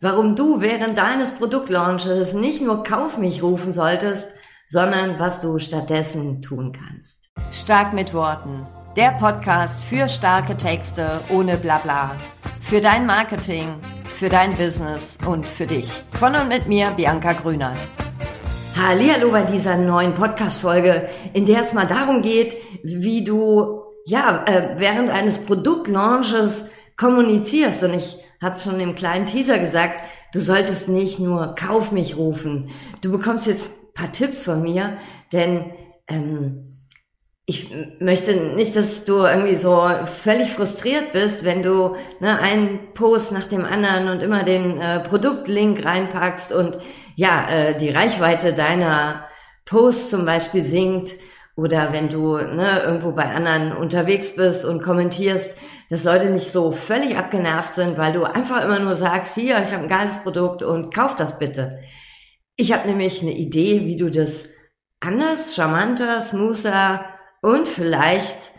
warum du während deines Produktlaunches nicht nur Kauf mich rufen solltest, sondern was du stattdessen tun kannst. Stark mit Worten. Der Podcast für starke Texte ohne Blabla. Für dein Marketing, für dein Business und für dich. Von und mit mir, Bianca Grünert. Hallo bei dieser neuen Podcast-Folge, in der es mal darum geht, wie du ja äh, während eines Produktlaunches kommunizierst. Und ich habe schon im kleinen Teaser gesagt, du solltest nicht nur Kauf mich rufen. Du bekommst jetzt paar Tipps von mir, denn ähm, ich möchte nicht, dass du irgendwie so völlig frustriert bist, wenn du ne, einen Post nach dem anderen und immer den äh, Produktlink reinpackst und ja, äh, die Reichweite deiner Posts zum Beispiel sinkt oder wenn du ne, irgendwo bei anderen unterwegs bist und kommentierst, dass Leute nicht so völlig abgenervt sind, weil du einfach immer nur sagst, hier, ich habe ein geiles Produkt und kauf das bitte. Ich habe nämlich eine Idee, wie du das anders, charmanter, smoother und vielleicht,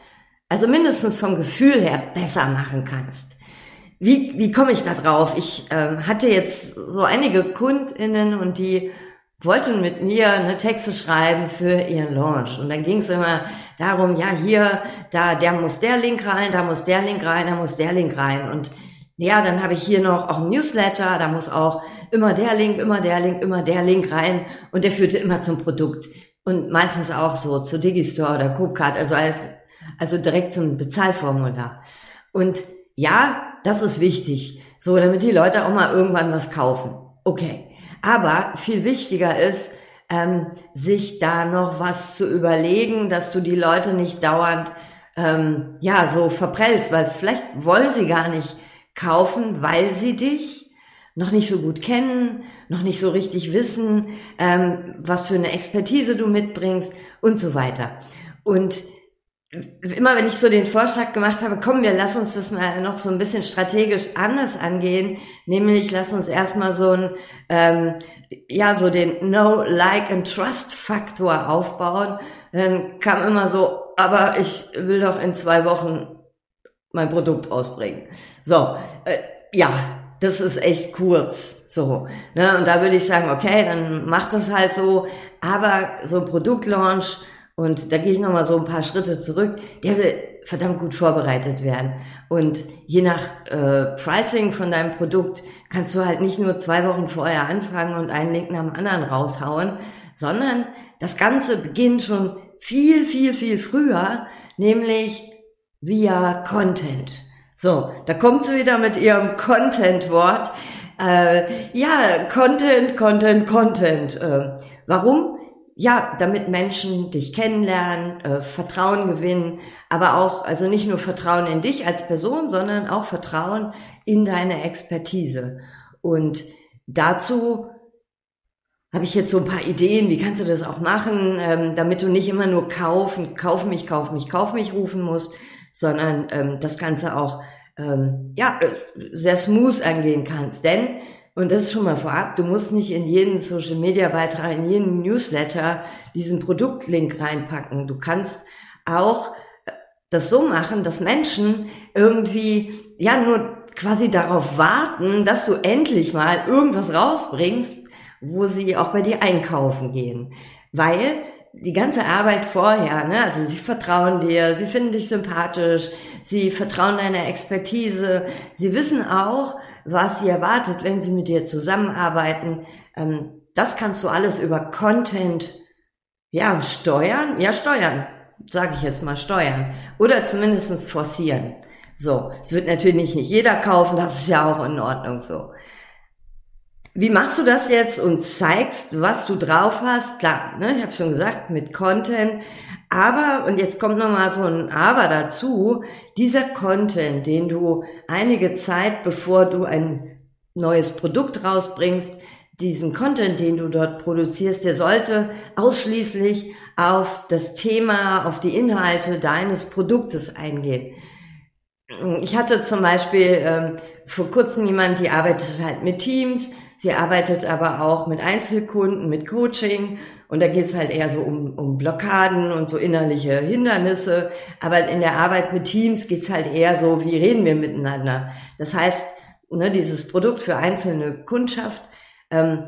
also mindestens vom Gefühl her, besser machen kannst. Wie, wie komme ich da drauf? Ich ähm, hatte jetzt so einige KundInnen und die wollten mit mir eine Texte schreiben für ihren Launch. Und dann ging es immer darum, ja, hier, da, der muss der Link rein, da muss der Link rein, da muss der Link rein. Und ja, dann habe ich hier noch auch ein Newsletter, da muss auch immer der Link, immer der Link, immer der Link rein. Und der führte immer zum Produkt. Und meistens auch so zu Digistore oder Coopcard, also als, also direkt zum Bezahlformular. Und ja, das ist wichtig. So, damit die Leute auch mal irgendwann was kaufen. Okay. Aber viel wichtiger ist, ähm, sich da noch was zu überlegen, dass du die Leute nicht dauernd ähm, ja so verprellst, weil vielleicht wollen sie gar nicht kaufen, weil sie dich noch nicht so gut kennen, noch nicht so richtig wissen, ähm, was für eine Expertise du mitbringst und so weiter. Und immer wenn ich so den Vorschlag gemacht habe, komm, wir lass uns das mal noch so ein bisschen strategisch anders angehen, nämlich lass uns erstmal so ein, ähm, ja, so den Know, Like and Trust Faktor aufbauen, dann kam immer so, aber ich will doch in zwei Wochen mein Produkt ausbringen. So, äh, ja, das ist echt kurz, so, ne, und da würde ich sagen, okay, dann mach das halt so, aber so ein Produktlaunch, und da gehe ich nochmal so ein paar Schritte zurück. Der will verdammt gut vorbereitet werden. Und je nach äh, Pricing von deinem Produkt kannst du halt nicht nur zwei Wochen vorher anfangen und einen Link nach dem anderen raushauen, sondern das Ganze beginnt schon viel, viel, viel früher, nämlich via Content. So, da kommt sie wieder mit ihrem Content-Wort. Äh, ja, Content, Content, Content. Äh, warum? Ja, damit Menschen dich kennenlernen, äh, Vertrauen gewinnen, aber auch, also nicht nur Vertrauen in dich als Person, sondern auch Vertrauen in deine Expertise. Und dazu habe ich jetzt so ein paar Ideen, wie kannst du das auch machen, ähm, damit du nicht immer nur kaufen, kauf mich, kauf mich, kauf mich rufen musst, sondern ähm, das Ganze auch ähm, ja äh, sehr smooth angehen kannst. Denn und das ist schon mal vorab, du musst nicht in jeden Social Media Beitrag, in jeden Newsletter diesen Produktlink reinpacken. Du kannst auch äh, das so machen, dass Menschen irgendwie, ja, nur quasi darauf warten, dass du endlich mal irgendwas rausbringst, wo sie auch bei dir einkaufen gehen. Weil die ganze Arbeit vorher, ne, also sie vertrauen dir, sie finden dich sympathisch, sie vertrauen deiner Expertise, sie wissen auch, was sie erwartet, wenn sie mit dir zusammenarbeiten. Ähm, das kannst du alles über Content, ja, steuern, ja, steuern, sage ich jetzt mal, steuern oder zumindestens forcieren. So, es wird natürlich nicht jeder kaufen, das ist ja auch in Ordnung so. Wie machst du das jetzt und zeigst, was du drauf hast? Klar, ne, ich habe schon gesagt, mit Content. Aber, und jetzt kommt nochmal so ein Aber dazu, dieser Content, den du einige Zeit, bevor du ein neues Produkt rausbringst, diesen Content, den du dort produzierst, der sollte ausschließlich auf das Thema, auf die Inhalte deines Produktes eingehen. Ich hatte zum Beispiel ähm, vor kurzem jemand, die arbeitet halt mit Teams, Sie arbeitet aber auch mit Einzelkunden, mit Coaching und da geht es halt eher so um, um Blockaden und so innerliche Hindernisse. Aber in der Arbeit mit Teams geht es halt eher so, wie reden wir miteinander. Das heißt, ne, dieses Produkt für einzelne Kundschaft, ähm,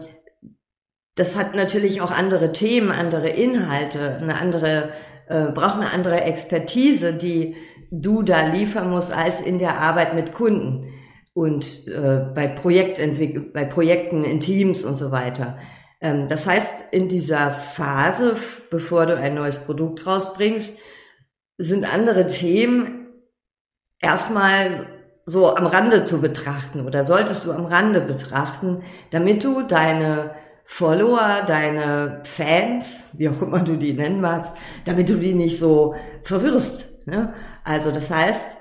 das hat natürlich auch andere Themen, andere Inhalte, eine andere, äh, braucht eine andere Expertise, die du da liefern musst als in der Arbeit mit Kunden und äh, bei Projektentwicklung, bei Projekten in Teams und so weiter. Ähm, das heißt, in dieser Phase, bevor du ein neues Produkt rausbringst, sind andere Themen erstmal so am Rande zu betrachten oder solltest du am Rande betrachten, damit du deine Follower, deine Fans, wie auch immer du die nennen magst, damit du die nicht so verwirrst. Ne? Also das heißt,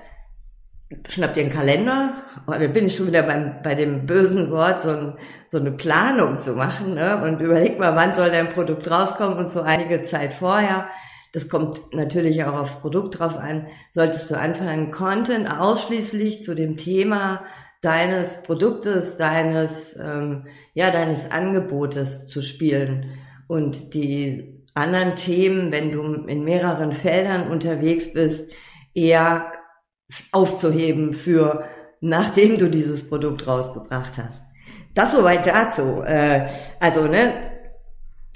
schnapp dir einen Kalender, oder oh, bin ich schon wieder beim, bei dem bösen Wort, so, ein, so eine Planung zu machen ne? und überleg mal, wann soll dein Produkt rauskommen und so einige Zeit vorher. Das kommt natürlich auch aufs Produkt drauf an. Solltest du anfangen, Content ausschließlich zu dem Thema deines Produktes, deines, ähm, ja, deines Angebotes zu spielen und die anderen Themen, wenn du in mehreren Feldern unterwegs bist, eher aufzuheben für nachdem du dieses Produkt rausgebracht hast. Das soweit dazu. Äh, also, ne,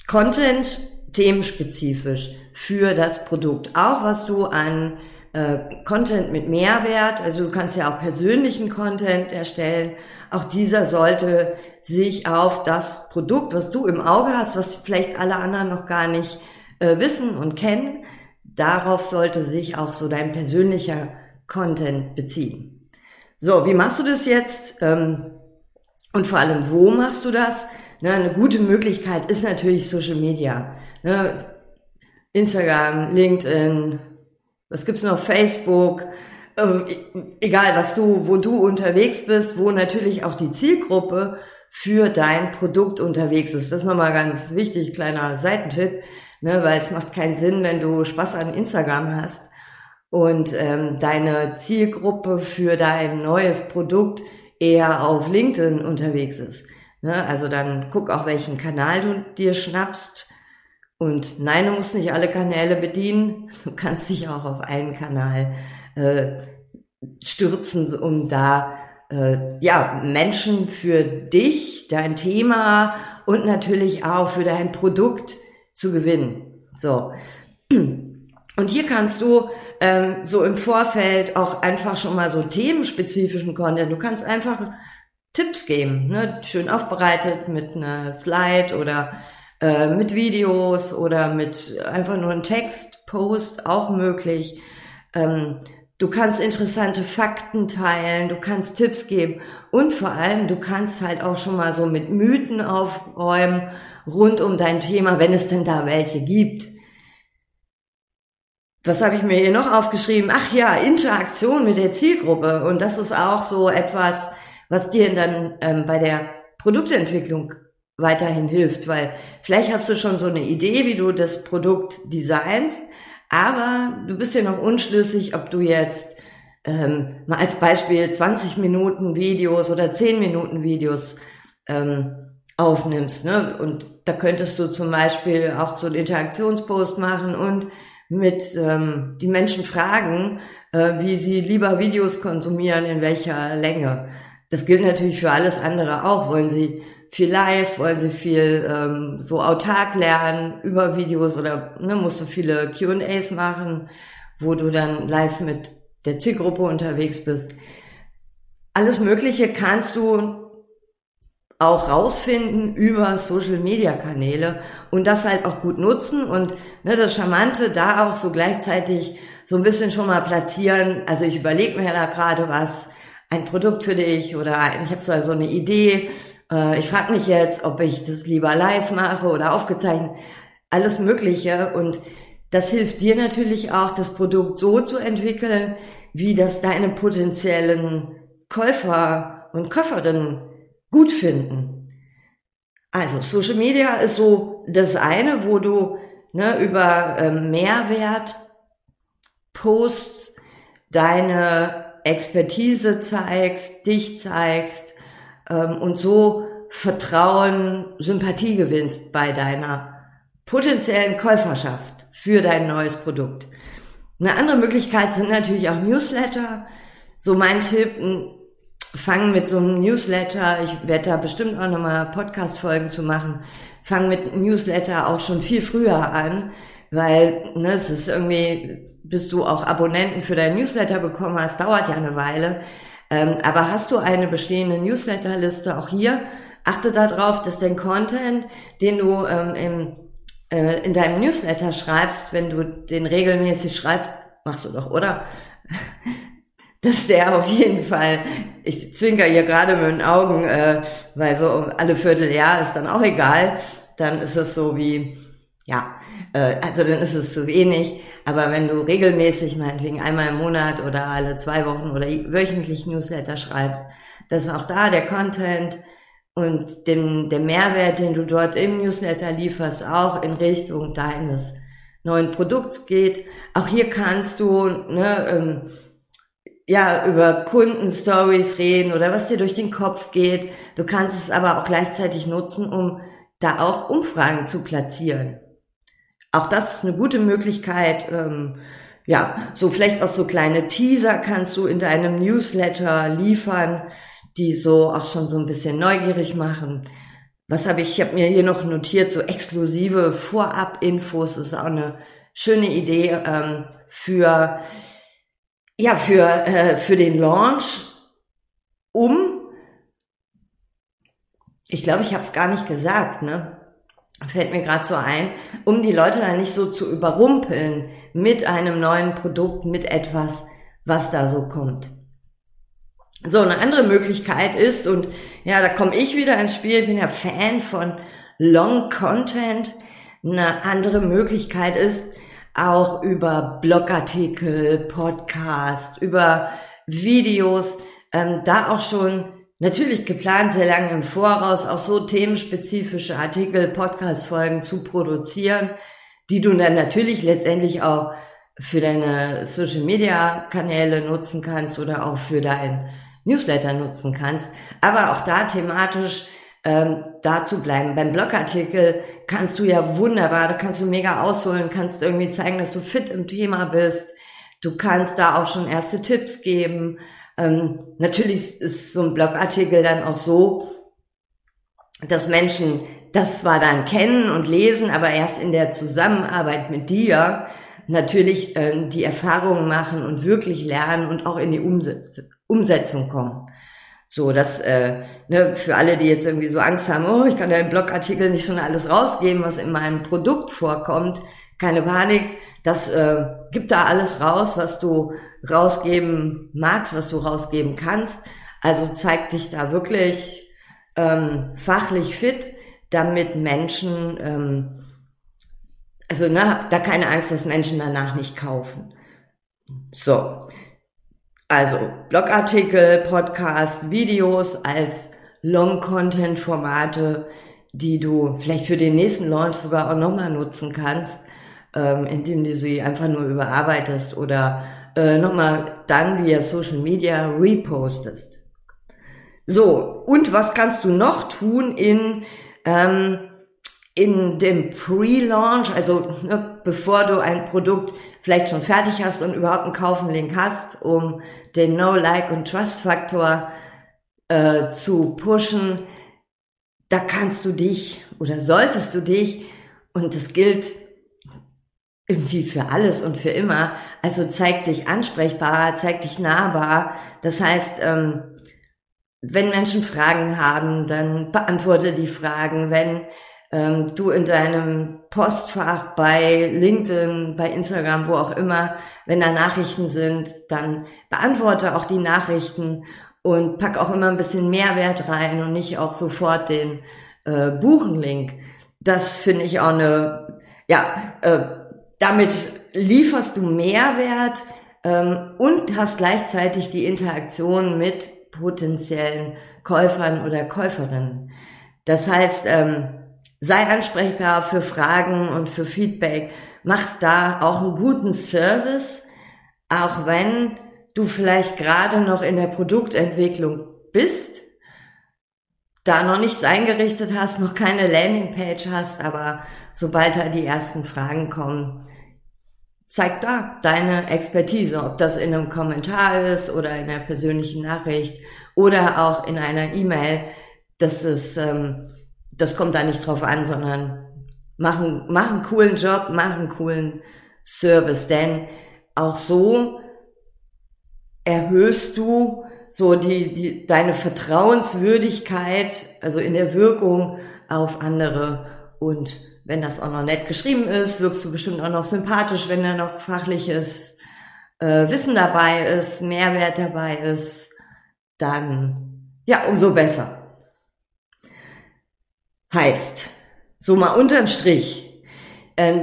Content themenspezifisch für das Produkt. Auch was du an äh, Content mit Mehrwert, also du kannst ja auch persönlichen Content erstellen. Auch dieser sollte sich auf das Produkt, was du im Auge hast, was vielleicht alle anderen noch gar nicht äh, wissen und kennen, darauf sollte sich auch so dein persönlicher Content beziehen. So, wie machst du das jetzt? Ähm, und vor allem, wo machst du das? Ne, eine gute Möglichkeit ist natürlich Social Media. Ne, Instagram, LinkedIn, was gibt's noch? Facebook, ähm, egal was du, wo du unterwegs bist, wo natürlich auch die Zielgruppe für dein Produkt unterwegs ist. Das ist nochmal ganz wichtig, kleiner Seitentipp, ne, weil es macht keinen Sinn, wenn du Spaß an Instagram hast und ähm, deine Zielgruppe für dein neues Produkt eher auf LinkedIn unterwegs ist. Ne? Also dann guck auch, welchen Kanal du dir schnappst. Und nein, du musst nicht alle Kanäle bedienen. Du kannst dich auch auf einen Kanal äh, stürzen, um da äh, ja Menschen für dich, dein Thema und natürlich auch für dein Produkt zu gewinnen. So. Und hier kannst du ähm, so im Vorfeld auch einfach schon mal so themenspezifischen Content. Du kannst einfach Tipps geben, ne? schön aufbereitet mit einer Slide oder äh, mit Videos oder mit einfach nur einem Textpost auch möglich. Ähm, du kannst interessante Fakten teilen, du kannst Tipps geben und vor allem du kannst halt auch schon mal so mit Mythen aufräumen rund um dein Thema, wenn es denn da welche gibt was habe ich mir hier noch aufgeschrieben? Ach ja, Interaktion mit der Zielgruppe. Und das ist auch so etwas, was dir dann ähm, bei der Produktentwicklung weiterhin hilft, weil vielleicht hast du schon so eine Idee, wie du das Produkt designst, aber du bist ja noch unschlüssig, ob du jetzt ähm, mal als Beispiel 20 Minuten Videos oder 10 Minuten Videos ähm, aufnimmst. Ne? Und da könntest du zum Beispiel auch so einen Interaktionspost machen und mit ähm, die Menschen fragen, äh, wie sie lieber Videos konsumieren, in welcher Länge. Das gilt natürlich für alles andere auch. Wollen sie viel live, wollen sie viel ähm, so autark lernen über Videos oder ne, musst du viele QAs machen, wo du dann live mit der Zielgruppe unterwegs bist. Alles Mögliche kannst du auch rausfinden über Social Media Kanäle und das halt auch gut nutzen und ne, das Charmante da auch so gleichzeitig so ein bisschen schon mal platzieren. Also ich überlege mir da gerade was, ein Produkt für dich oder ich habe so also eine Idee. Äh, ich frage mich jetzt, ob ich das lieber live mache oder aufgezeichnet. Alles Mögliche und das hilft dir natürlich auch, das Produkt so zu entwickeln, wie das deine potenziellen Käufer und Käuferinnen gut finden. Also Social Media ist so das eine, wo du ne, über ähm, Mehrwert, Posts, deine Expertise zeigst, dich zeigst ähm, und so Vertrauen, Sympathie gewinnst bei deiner potenziellen Käuferschaft für dein neues Produkt. Eine andere Möglichkeit sind natürlich auch Newsletter. So mein Tipp, fang mit so einem Newsletter, ich werde da bestimmt auch nochmal Podcast-Folgen zu machen, fang mit Newsletter auch schon viel früher an, weil ne, es ist irgendwie, bis du auch Abonnenten für dein Newsletter bekommen hast, dauert ja eine Weile. Ähm, aber hast du eine bestehende Newsletterliste auch hier? Achte darauf, dass dein Content, den du ähm, im, äh, in deinem Newsletter schreibst, wenn du den regelmäßig schreibst, machst du doch, oder? Dass der auf jeden Fall, ich zwinker hier gerade mit den Augen, äh, weil so alle Vierteljahr ist dann auch egal, dann ist es so wie, ja, äh, also dann ist es zu wenig. Aber wenn du regelmäßig, meinetwegen einmal im Monat oder alle zwei Wochen oder wöchentlich Newsletter schreibst, dass auch da der Content und den, der Mehrwert, den du dort im Newsletter lieferst, auch in Richtung deines neuen Produkts geht. Auch hier kannst du ne, ähm, ja über Kundenstories reden oder was dir durch den Kopf geht. Du kannst es aber auch gleichzeitig nutzen, um da auch Umfragen zu platzieren. Auch das ist eine gute Möglichkeit. Ähm, ja, so vielleicht auch so kleine Teaser kannst du in deinem Newsletter liefern, die so auch schon so ein bisschen neugierig machen. Was habe ich? Ich habe mir hier noch notiert, so exklusive Vorab-Infos. ist auch eine schöne Idee ähm, für ja für äh, für den Launch, um ich glaube, ich habe es gar nicht gesagt, ne? fällt mir gerade so ein, um die Leute dann nicht so zu überrumpeln mit einem neuen Produkt, mit etwas, was da so kommt. So, eine andere Möglichkeit ist, und ja, da komme ich wieder ins Spiel, ich bin ja Fan von Long Content. Eine andere Möglichkeit ist, auch über Blogartikel, Podcast, über Videos, ähm, da auch schon natürlich geplant, sehr lange im Voraus auch so themenspezifische Artikel, Podcast-Folgen zu produzieren, die du dann natürlich letztendlich auch für deine Social-Media-Kanäle nutzen kannst oder auch für dein Newsletter nutzen kannst. Aber auch da thematisch ähm, da zu bleiben. Beim Blogartikel kannst du ja wunderbar, da kannst du mega ausholen, kannst irgendwie zeigen, dass du fit im Thema bist. Du kannst da auch schon erste Tipps geben. Ähm, natürlich ist so ein Blogartikel dann auch so, dass Menschen das zwar dann kennen und lesen, aber erst in der Zusammenarbeit mit dir natürlich äh, die Erfahrungen machen und wirklich lernen und auch in die Umsetz Umsetzung kommen. So, das äh, ne, für alle, die jetzt irgendwie so Angst haben, oh, ich kann ja im Blogartikel nicht schon alles rausgeben, was in meinem Produkt vorkommt. Keine Panik, das äh, gibt da alles raus, was du rausgeben magst, was du rausgeben kannst. Also zeig dich da wirklich ähm, fachlich fit, damit Menschen, ähm, also ne, hab da keine Angst, dass Menschen danach nicht kaufen. So, also Blogartikel, Podcast, Videos als Long-Content-Formate, die du vielleicht für den nächsten Launch sogar auch nochmal nutzen kannst, ähm, indem du sie einfach nur überarbeitest oder äh, nochmal dann via Social Media repostest. So, und was kannst du noch tun in, ähm, in dem Pre-Launch, also ne, bevor du ein Produkt vielleicht schon fertig hast und überhaupt einen Kaufen-Link hast, um den No, Like und Trust-Faktor äh, zu pushen, da kannst du dich oder solltest du dich, und das gilt irgendwie für alles und für immer. Also zeig dich ansprechbar, zeig dich nahbar. Das heißt, ähm, wenn Menschen Fragen haben, dann beantworte die Fragen. Wenn ähm, du in deinem Postfach bei LinkedIn, bei Instagram, wo auch immer, wenn da Nachrichten sind, dann beantworte auch die Nachrichten und pack auch immer ein bisschen Mehrwert rein und nicht auch sofort den äh, Buchenlink. Das finde ich auch eine, ja, äh, damit lieferst du Mehrwert ähm, und hast gleichzeitig die Interaktion mit potenziellen Käufern oder Käuferinnen. Das heißt, ähm, sei ansprechbar für Fragen und für Feedback. Mach da auch einen guten Service, auch wenn du vielleicht gerade noch in der Produktentwicklung bist, da noch nichts eingerichtet hast, noch keine Landingpage hast, aber sobald da die ersten Fragen kommen, zeig da deine Expertise, ob das in einem Kommentar ist oder in einer persönlichen Nachricht oder auch in einer E-Mail, das ist, ähm, das kommt da nicht drauf an, sondern machen, machen coolen Job, machen coolen Service, denn auch so erhöhst du so die, die, deine Vertrauenswürdigkeit, also in der Wirkung auf andere und wenn das auch noch nett geschrieben ist, wirkst du bestimmt auch noch sympathisch, wenn da noch fachliches äh, Wissen dabei ist, Mehrwert dabei ist, dann ja, umso besser. Heißt, so mal unterm Strich, äh,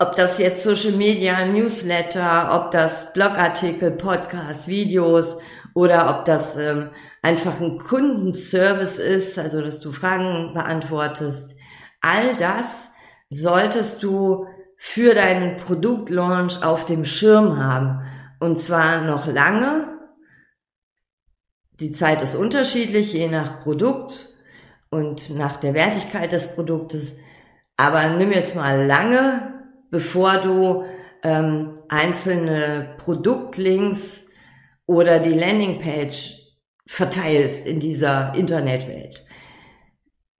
ob das jetzt Social Media, Newsletter, ob das Blogartikel, Podcast, Videos oder ob das ähm, einfach ein Kundenservice ist, also dass du Fragen beantwortest, all das solltest du für deinen Produktlaunch auf dem Schirm haben. Und zwar noch lange. Die Zeit ist unterschiedlich, je nach Produkt und nach der Wertigkeit des Produktes. Aber nimm jetzt mal lange, bevor du ähm, einzelne Produktlinks oder die Landingpage verteilst in dieser Internetwelt.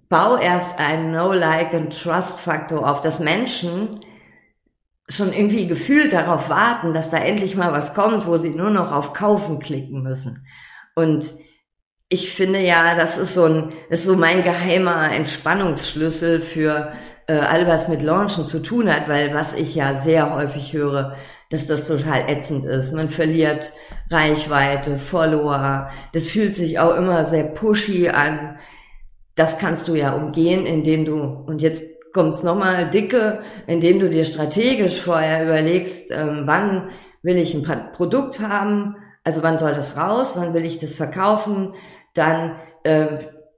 Bau erst einen No, Like and Trust Faktor auf, dass Menschen schon irgendwie gefühlt darauf warten, dass da endlich mal was kommt, wo sie nur noch auf Kaufen klicken müssen. Und ich finde ja, das ist so ein, ist so mein geheimer Entspannungsschlüssel für äh, all was mit Launchen zu tun hat, weil was ich ja sehr häufig höre, dass das total ätzend ist. Man verliert Reichweite, Follower. Das fühlt sich auch immer sehr pushy an. Das kannst du ja umgehen, indem du, und jetzt kommt's nochmal dicke, indem du dir strategisch vorher überlegst, ähm, wann will ich ein Produkt haben, also wann soll das raus, wann will ich das verkaufen, dann äh,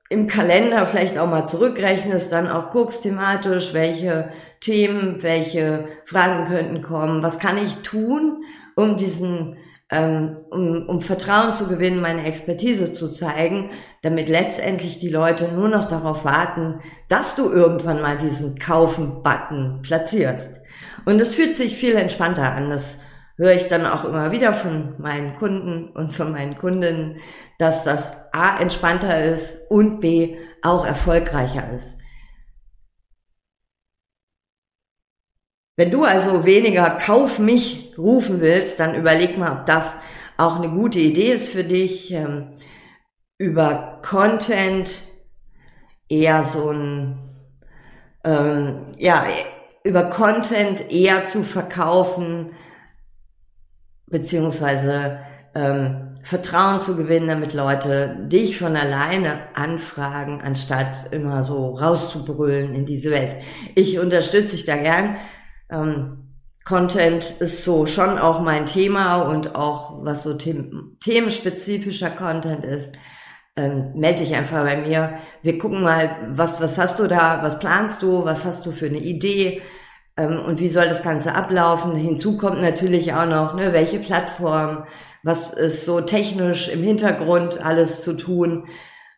im Kalender vielleicht auch mal zurückrechnest, dann auch guckst thematisch, welche Themen, welche Fragen könnten kommen, was kann ich tun, um diesen, ähm, um, um Vertrauen zu gewinnen, meine Expertise zu zeigen, damit letztendlich die Leute nur noch darauf warten, dass du irgendwann mal diesen Kaufen-Button platzierst. Und es fühlt sich viel entspannter an. Das höre ich dann auch immer wieder von meinen Kunden und von meinen Kundinnen, dass das A entspannter ist und B auch erfolgreicher ist. Wenn du also weniger Kauf mich rufen willst, dann überleg mal, ob das auch eine gute Idee ist für dich, ähm, über Content eher so ein, ähm, ja, über Content eher zu verkaufen, beziehungsweise ähm, Vertrauen zu gewinnen, damit Leute dich von alleine anfragen, anstatt immer so rauszubrüllen in diese Welt. Ich unterstütze dich da gern. Ähm, Content ist so schon auch mein Thema und auch was so them themenspezifischer Content ist. Ähm, melde dich einfach bei mir. Wir gucken mal, was, was hast du da, was planst du, was hast du für eine Idee und wie soll das Ganze ablaufen. Hinzu kommt natürlich auch noch, ne, welche Plattform, was ist so technisch im Hintergrund alles zu tun.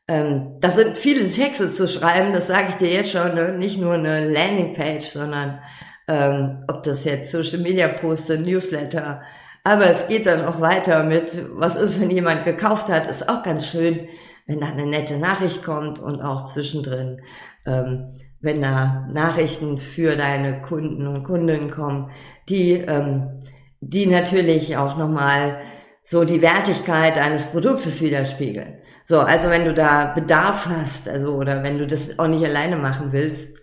Ähm, da sind viele Texte zu schreiben, das sage ich dir jetzt schon, ne? nicht nur eine Landingpage, sondern ähm, ob das jetzt Social Media Poste, Newsletter, aber es geht dann auch weiter mit, was ist, wenn jemand gekauft hat, ist auch ganz schön, wenn da eine nette Nachricht kommt und auch zwischendrin, ähm, wenn da Nachrichten für deine Kunden und Kundinnen kommen, die, ähm, die natürlich auch nochmal so die Wertigkeit eines Produktes widerspiegeln. So, also wenn du da Bedarf hast, also oder wenn du das auch nicht alleine machen willst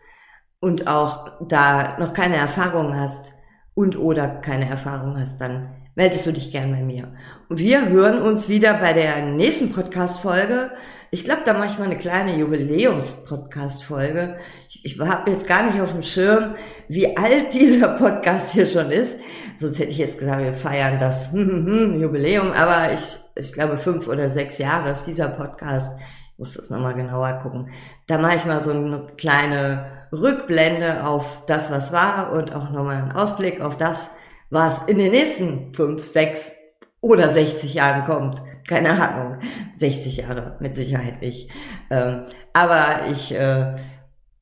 und auch da noch keine Erfahrung hast und oder keine Erfahrung hast, dann meldest du dich gern bei mir. Und wir hören uns wieder bei der nächsten Podcast-Folge. Ich glaube, da mache ich mal eine kleine Jubiläums-Podcast-Folge. Ich, ich habe jetzt gar nicht auf dem Schirm, wie alt dieser Podcast hier schon ist. Sonst hätte ich jetzt gesagt, wir feiern das Jubiläum, aber ich, ich glaube, fünf oder sechs Jahre ist dieser Podcast. Ich muss das nochmal genauer gucken. Da mache ich mal so eine kleine Rückblende auf das, was war und auch nochmal einen Ausblick auf das, was in den nächsten fünf, sechs oder 60 Jahren kommt. Keine Ahnung. 60 Jahre mit Sicherheit nicht. Ähm, aber ich äh,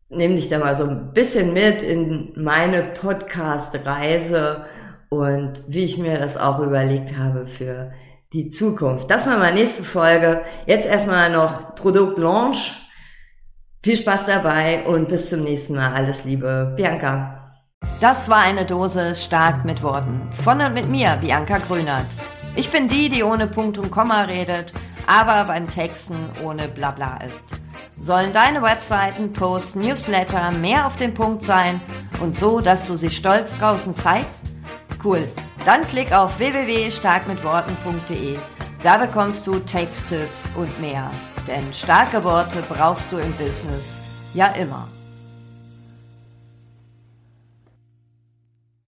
nehme dich da mal so ein bisschen mit in meine Podcast-Reise und wie ich mir das auch überlegt habe für die Zukunft. Das war meine nächste Folge. Jetzt erstmal noch Produktlaunch. Viel Spaß dabei und bis zum nächsten Mal. Alles Liebe, Bianca. Das war eine Dose stark mit Worten. Von und mit mir, Bianca Grünert. Ich bin die, die ohne Punkt und Komma redet, aber beim Texten ohne Blabla ist. Sollen deine Webseiten, Posts, Newsletter mehr auf den Punkt sein und so, dass du sie stolz draußen zeigst? Cool. Dann klick auf www.starkmitworten.de. Da bekommst du Texttipps und mehr. Denn starke Worte brauchst du im Business ja immer.